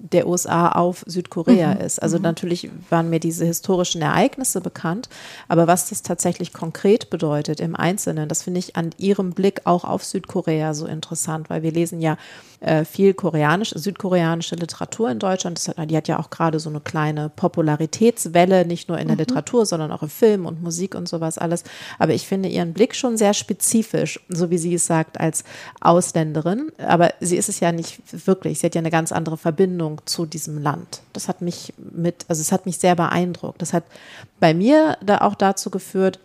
der USA auf Südkorea mhm. ist. Also mhm. natürlich waren mir diese historischen Ereignisse bekannt, aber was das tatsächlich konkret bedeutet im Einzelnen, das finde ich an ihrem Blick auch auf Südkorea so interessant, weil wir lesen ja äh, viel koreanisch, südkoreanische Literatur in Deutschland. Hat, die hat ja auch gerade so eine kleine Popularitätswelle, nicht nur in der mhm. Literatur, sondern auch im Film und Musik und sowas alles. Aber ich finde ihren Blick schon sehr spezifisch, so wie sie es sagt, als Ausländerin. Aber sie ist es ja nicht wirklich. Sie hat ja eine ganz andere Verbindung zu diesem Land. Das hat mich mit, also es hat mich sehr beeindruckt. Das hat bei mir da auch dazu geführt,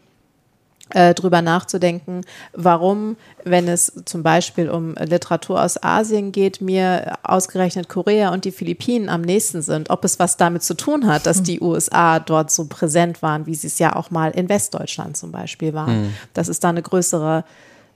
äh, drüber nachzudenken, warum, wenn es zum Beispiel um Literatur aus Asien geht, mir ausgerechnet Korea und die Philippinen am nächsten sind, ob es was damit zu tun hat, dass hm. die USA dort so präsent waren, wie sie es ja auch mal in Westdeutschland zum Beispiel waren, mhm. dass es da eine größere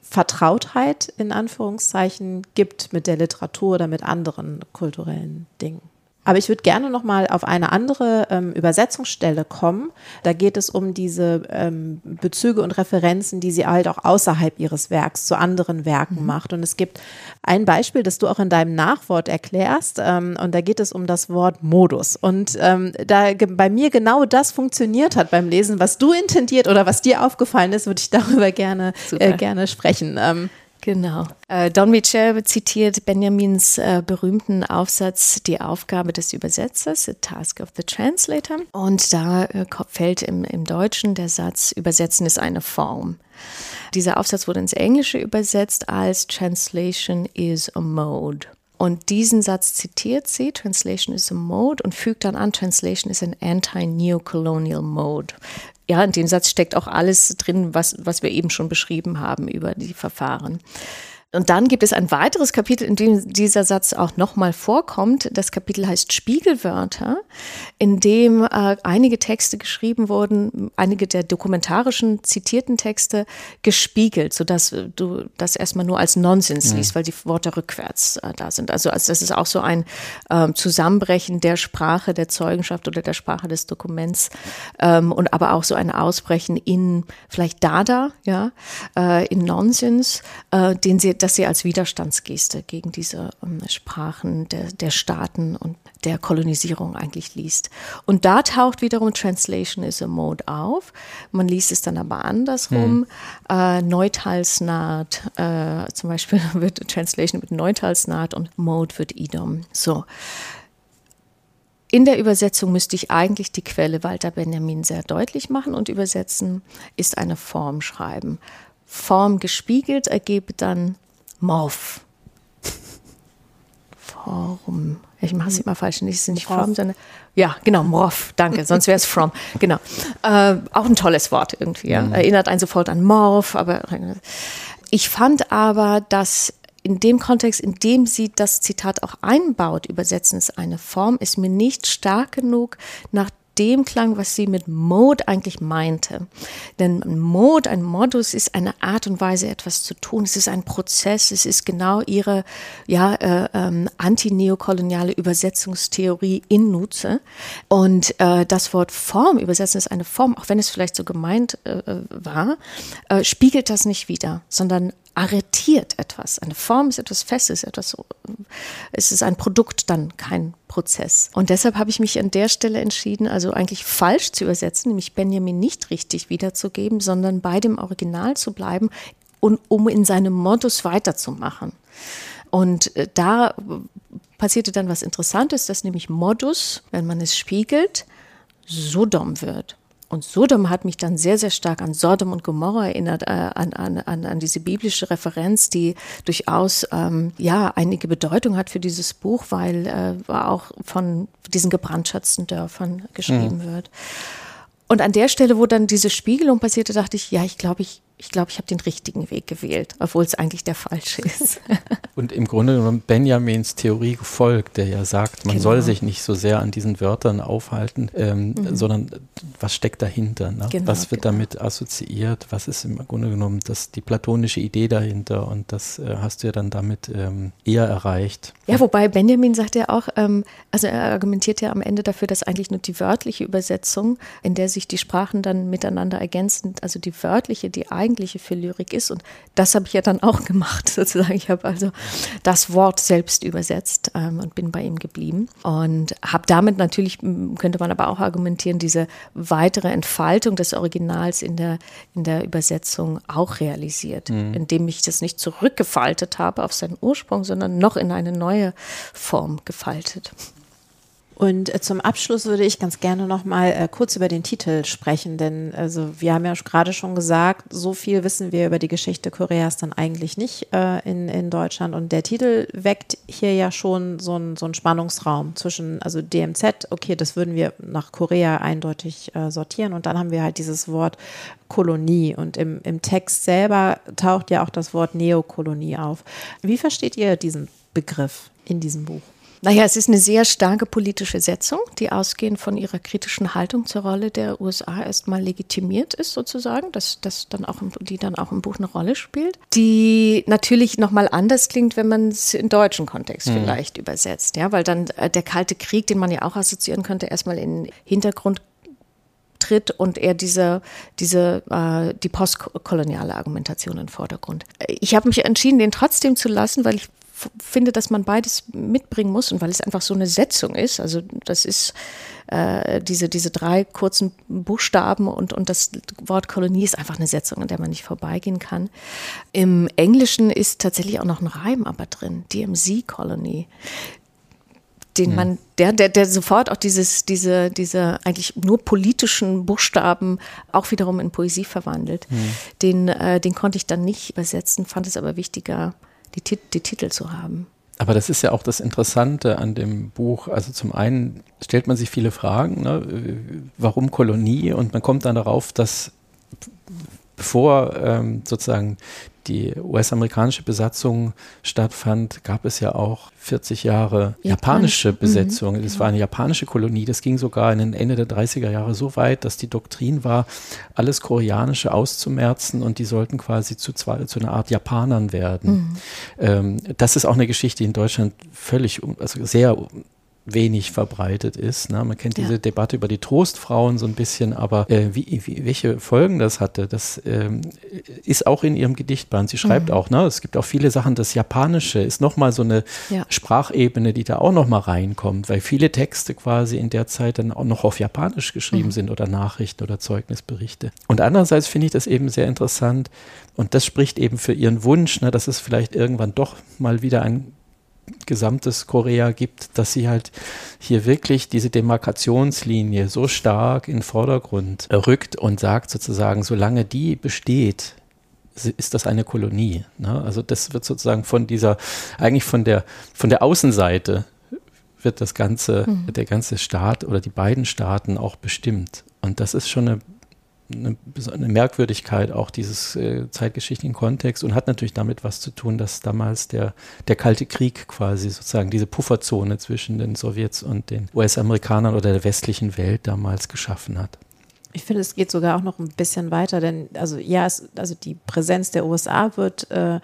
Vertrautheit in Anführungszeichen gibt mit der Literatur oder mit anderen kulturellen Dingen. Aber ich würde gerne noch mal auf eine andere ähm, Übersetzungsstelle kommen. Da geht es um diese ähm, Bezüge und Referenzen, die sie halt auch außerhalb ihres Werks zu anderen Werken mhm. macht. Und es gibt ein Beispiel, das du auch in deinem Nachwort erklärst. Ähm, und da geht es um das Wort Modus. Und ähm, da bei mir genau das funktioniert hat beim Lesen, was du intendiert oder was dir aufgefallen ist, würde ich darüber gerne, äh, gerne sprechen. Genau. Äh, Don Michel zitiert Benjamins äh, berühmten Aufsatz Die Aufgabe des Übersetzers, The Task of the Translator. Und da äh, fällt im, im Deutschen der Satz, Übersetzen ist eine Form. Dieser Aufsatz wurde ins Englische übersetzt als Translation is a mode. Und diesen Satz zitiert sie, Translation is a mode, und fügt dann an, Translation is an anti-neocolonial mode ja, in dem Satz steckt auch alles drin, was, was wir eben schon beschrieben haben über die Verfahren. Und dann gibt es ein weiteres Kapitel, in dem dieser Satz auch nochmal vorkommt. Das Kapitel heißt Spiegelwörter, in dem äh, einige Texte geschrieben wurden, einige der dokumentarischen zitierten Texte gespiegelt, sodass du das erstmal nur als Nonsens mhm. liest, weil die Worte rückwärts äh, da sind. Also, also das ist auch so ein äh, Zusammenbrechen der Sprache der Zeugenschaft oder der Sprache des Dokuments ähm, und aber auch so ein Ausbrechen in vielleicht Dada, ja, äh, in Nonsens, äh, den sie dass sie als Widerstandsgeste gegen diese um, Sprachen der, der Staaten und der Kolonisierung eigentlich liest. Und da taucht wiederum Translation is a Mode auf. Man liest es dann aber andersrum. Hm. Äh, Neutalsnaht, äh, zum Beispiel wird Translation mit Neutalsnaht und Mode wird Idom. So. In der Übersetzung müsste ich eigentlich die Quelle Walter Benjamin sehr deutlich machen und übersetzen ist eine Form schreiben. Form gespiegelt ergebe dann Morph. Form. Ich mache es immer falsch. Nicht, nicht Form, sondern. Ja, genau, Morph. Danke. Sonst wäre es From. Genau. Äh, auch ein tolles Wort irgendwie. Ja. Mhm. Erinnert einen sofort an Morph. Aber ich fand aber, dass in dem Kontext, in dem sie das Zitat auch einbaut, übersetzen es eine Form, ist mir nicht stark genug nach dem klang, was sie mit Mode eigentlich meinte. Denn Mode, ein Modus ist eine Art und Weise, etwas zu tun. Es ist ein Prozess. Es ist genau ihre ja, äh, ähm, antineokoloniale Übersetzungstheorie in Nutze. Und äh, das Wort Form, übersetzen ist eine Form, auch wenn es vielleicht so gemeint äh, war, äh, spiegelt das nicht wieder, sondern arretiert etwas. Eine Form ist etwas Festes, etwas, es ist ein Produkt, dann kein Prozess. Und deshalb habe ich mich an der Stelle entschieden, also eigentlich falsch zu übersetzen, nämlich Benjamin nicht richtig wiederzugeben, sondern bei dem Original zu bleiben und um in seinem Modus weiterzumachen. Und äh, da passierte dann was Interessantes, dass nämlich Modus, wenn man es spiegelt, Sodom wird. Und Sodom hat mich dann sehr, sehr stark an Sodom und Gomorra erinnert, äh, an, an, an, an diese biblische Referenz, die durchaus ähm, ja einige Bedeutung hat für dieses Buch, weil äh, auch von diesen gebrandschatzten Dörfern geschrieben mhm. wird. Und an der Stelle, wo dann diese Spiegelung passierte, dachte ich, ja, ich glaube, ich ich glaube, ich habe den richtigen Weg gewählt, obwohl es eigentlich der falsche ist. Und im Grunde genommen Benjamins Theorie gefolgt, der ja sagt, man genau. soll sich nicht so sehr an diesen Wörtern aufhalten, ähm, mhm. sondern was steckt dahinter? Ne? Genau, was wird genau. damit assoziiert? Was ist im Grunde genommen das, die platonische Idee dahinter? Und das äh, hast du ja dann damit ähm, eher erreicht. Ja, wobei Benjamin sagt ja auch, ähm, also er argumentiert ja am Ende dafür, dass eigentlich nur die wörtliche Übersetzung, in der sich die Sprachen dann miteinander ergänzen, also die wörtliche, die eigene eigentliche für Lyrik ist. Und das habe ich ja dann auch gemacht, sozusagen. Ich habe also das Wort selbst übersetzt ähm, und bin bei ihm geblieben. Und habe damit natürlich, könnte man aber auch argumentieren, diese weitere Entfaltung des Originals in der, in der Übersetzung auch realisiert, mhm. indem ich das nicht zurückgefaltet habe auf seinen Ursprung, sondern noch in eine neue Form gefaltet. Und äh, zum Abschluss würde ich ganz gerne noch mal äh, kurz über den Titel sprechen, denn also wir haben ja gerade schon gesagt, so viel wissen wir über die Geschichte Koreas dann eigentlich nicht äh, in, in Deutschland. Und der Titel weckt hier ja schon so einen so einen Spannungsraum zwischen, also DMZ, okay, das würden wir nach Korea eindeutig äh, sortieren. Und dann haben wir halt dieses Wort Kolonie. Und im, im Text selber taucht ja auch das Wort Neokolonie auf. Wie versteht ihr diesen Begriff in diesem Buch? Naja, es ist eine sehr starke politische Setzung, die ausgehend von ihrer kritischen Haltung zur Rolle der USA erstmal legitimiert ist, sozusagen, dass das dann auch, die dann auch im Buch eine Rolle spielt, die natürlich nochmal anders klingt, wenn man es in deutschen Kontext mhm. vielleicht übersetzt, ja, weil dann äh, der Kalte Krieg, den man ja auch assoziieren könnte, erstmal in den Hintergrund tritt und er diese, diese äh, die postkoloniale Argumentation in den Vordergrund. Ich habe mich entschieden, den trotzdem zu lassen, weil ich finde, dass man beides mitbringen muss und weil es einfach so eine Setzung ist. Also das ist äh, diese, diese drei kurzen Buchstaben und, und das Wort Kolonie ist einfach eine Setzung, an der man nicht vorbeigehen kann. Im Englischen ist tatsächlich auch noch ein Reim aber drin, DMZ Colony den hm. man, der, der, der sofort auch dieses, diese, diese eigentlich nur politischen Buchstaben auch wiederum in Poesie verwandelt. Mhm. Den, äh, den konnte ich dann nicht übersetzen, fand es aber wichtiger, die, die Titel zu haben. Aber das ist ja auch das Interessante an dem Buch. Also zum einen stellt man sich viele Fragen, ne? warum Kolonie? Und man kommt dann darauf, dass bevor ähm, sozusagen die US-amerikanische Besatzung stattfand, gab es ja auch 40 Jahre japanische mhm. Besetzung. Mhm. Das war eine japanische Kolonie. Das ging sogar in den Ende der 30er Jahre so weit, dass die Doktrin war, alles Koreanische auszumerzen und die sollten quasi zu, zwei, zu einer Art Japanern werden. Mhm. Ähm, das ist auch eine Geschichte, die in Deutschland völlig, also sehr wenig verbreitet ist. Ne? Man kennt ja. diese Debatte über die Trostfrauen so ein bisschen, aber äh, wie, wie, welche Folgen das hatte, das ähm, ist auch in ihrem Gedichtband. Sie schreibt mhm. auch, ne, es gibt auch viele Sachen, das Japanische ist nochmal so eine ja. Sprachebene, die da auch nochmal reinkommt, weil viele Texte quasi in der Zeit dann auch noch auf Japanisch geschrieben mhm. sind oder Nachrichten oder Zeugnisberichte. Und andererseits finde ich das eben sehr interessant und das spricht eben für ihren Wunsch, ne, dass es vielleicht irgendwann doch mal wieder ein gesamtes Korea gibt, dass sie halt hier wirklich diese Demarkationslinie so stark in den Vordergrund rückt und sagt sozusagen, solange die besteht, ist das eine Kolonie. Ne? Also das wird sozusagen von dieser, eigentlich von der, von der Außenseite wird das ganze, mhm. der ganze Staat oder die beiden Staaten auch bestimmt. Und das ist schon eine eine, eine Merkwürdigkeit auch dieses äh, zeitgeschichtlichen Kontext und hat natürlich damit was zu tun, dass damals der, der Kalte Krieg quasi sozusagen diese Pufferzone zwischen den Sowjets und den US-Amerikanern oder der westlichen Welt damals geschaffen hat. Ich finde, es geht sogar auch noch ein bisschen weiter, denn also ja, es, also die Präsenz der USA wird äh,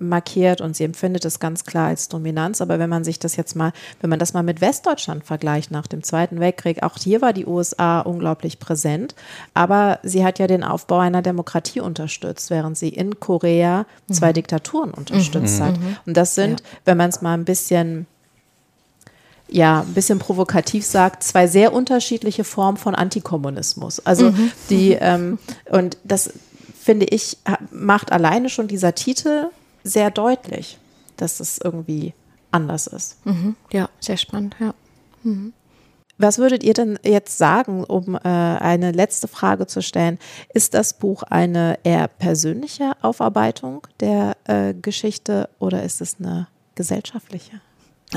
markiert und sie empfindet es ganz klar als Dominanz. Aber wenn man sich das jetzt mal, wenn man das mal mit Westdeutschland vergleicht nach dem Zweiten Weltkrieg, auch hier war die USA unglaublich präsent. Aber sie hat ja den Aufbau einer Demokratie unterstützt, während sie in Korea zwei mhm. Diktaturen unterstützt mhm. hat. Mhm. Und das sind, ja. wenn man es mal ein bisschen ja, ein bisschen provokativ sagt, zwei sehr unterschiedliche Formen von Antikommunismus. Also mhm. die, ähm, und das finde ich, macht alleine schon dieser Titel sehr deutlich, dass es irgendwie anders ist. Mhm. Ja, sehr spannend, ja. Mhm. Was würdet ihr denn jetzt sagen, um äh, eine letzte Frage zu stellen? Ist das Buch eine eher persönliche Aufarbeitung der äh, Geschichte oder ist es eine gesellschaftliche?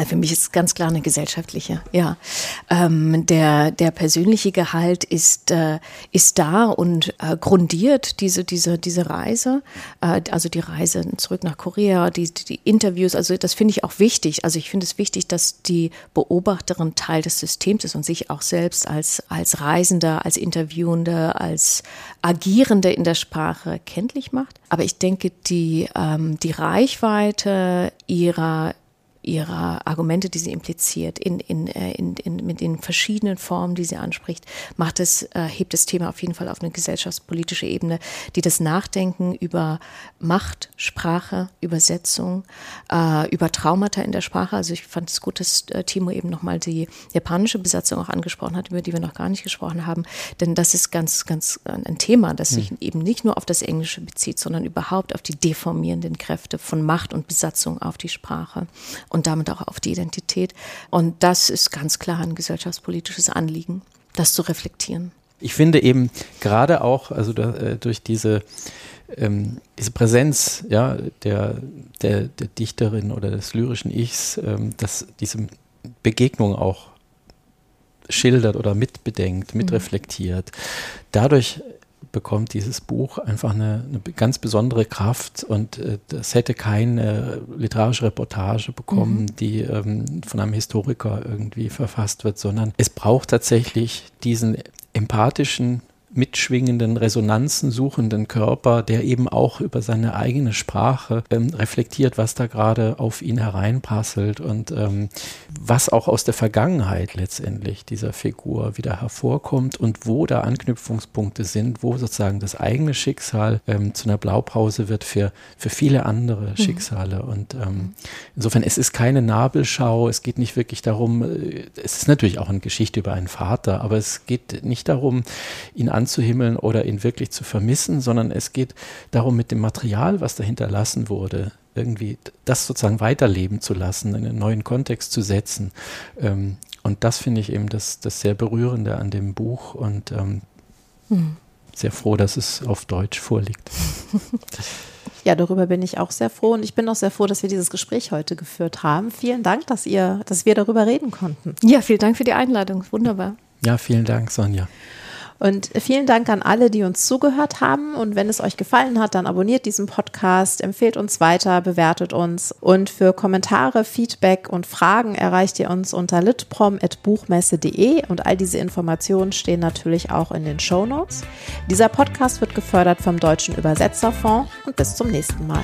Für mich ist es ganz klar eine gesellschaftliche, ja. Ähm, der, der persönliche Gehalt ist, äh, ist da und äh, grundiert diese, diese, diese Reise, äh, also die Reise zurück nach Korea, die, die Interviews, also das finde ich auch wichtig. Also ich finde es wichtig, dass die Beobachterin Teil des Systems ist und sich auch selbst als, als Reisender, als Interviewende, als Agierende in der Sprache kenntlich macht. Aber ich denke, die, ähm, die Reichweite ihrer ihrer Argumente, die sie impliziert, in, in, äh, in, in, mit den verschiedenen Formen, die sie anspricht, macht es, äh, hebt das Thema auf jeden Fall auf eine gesellschaftspolitische Ebene, die das Nachdenken über Macht, Sprache, Übersetzung, äh, über Traumata in der Sprache. Also ich fand es gut, dass äh, Timo eben nochmal die japanische Besatzung auch angesprochen hat, über die wir noch gar nicht gesprochen haben. Denn das ist ganz, ganz ein Thema, das sich hm. eben nicht nur auf das Englische bezieht, sondern überhaupt auf die deformierenden Kräfte von Macht und Besatzung auf die Sprache und damit auch auf die Identität. Und das ist ganz klar ein gesellschaftspolitisches Anliegen, das zu reflektieren. Ich finde eben gerade auch, also da, äh, durch diese ähm, diese Präsenz ja, der, der, der, Dichterin oder des lyrischen Ichs, ähm, dass diese Begegnung auch schildert oder mitbedenkt, mhm. mitreflektiert. Dadurch bekommt dieses Buch einfach eine, eine ganz besondere Kraft und äh, das hätte keine literarische Reportage bekommen, mhm. die ähm, von einem Historiker irgendwie verfasst wird, sondern es braucht tatsächlich diesen empathischen mitschwingenden, Resonanzen suchenden Körper, der eben auch über seine eigene Sprache ähm, reflektiert, was da gerade auf ihn hereinprasselt und ähm, was auch aus der Vergangenheit letztendlich dieser Figur wieder hervorkommt und wo da Anknüpfungspunkte sind, wo sozusagen das eigene Schicksal ähm, zu einer Blaupause wird für, für viele andere mhm. Schicksale. Und ähm, insofern, es ist keine Nabelschau, es geht nicht wirklich darum, äh, es ist natürlich auch eine Geschichte über einen Vater, aber es geht nicht darum, ihn an anzuhimmeln oder ihn wirklich zu vermissen, sondern es geht darum, mit dem Material, was da hinterlassen wurde, irgendwie das sozusagen weiterleben zu lassen, in einen neuen Kontext zu setzen. Ähm, und das finde ich eben das, das sehr Berührende an dem Buch und ähm, hm. sehr froh, dass es auf Deutsch vorliegt. Ja, darüber bin ich auch sehr froh und ich bin auch sehr froh, dass wir dieses Gespräch heute geführt haben. Vielen Dank, dass ihr, dass wir darüber reden konnten. Ja, vielen Dank für die Einladung. Wunderbar. Ja, vielen Dank, Sonja. Und vielen Dank an alle, die uns zugehört haben. Und wenn es euch gefallen hat, dann abonniert diesen Podcast, empfehlt uns weiter, bewertet uns. Und für Kommentare, Feedback und Fragen erreicht ihr uns unter litprom.buchmesse.de. Und all diese Informationen stehen natürlich auch in den Show Notes. Dieser Podcast wird gefördert vom Deutschen Übersetzerfonds. Und bis zum nächsten Mal.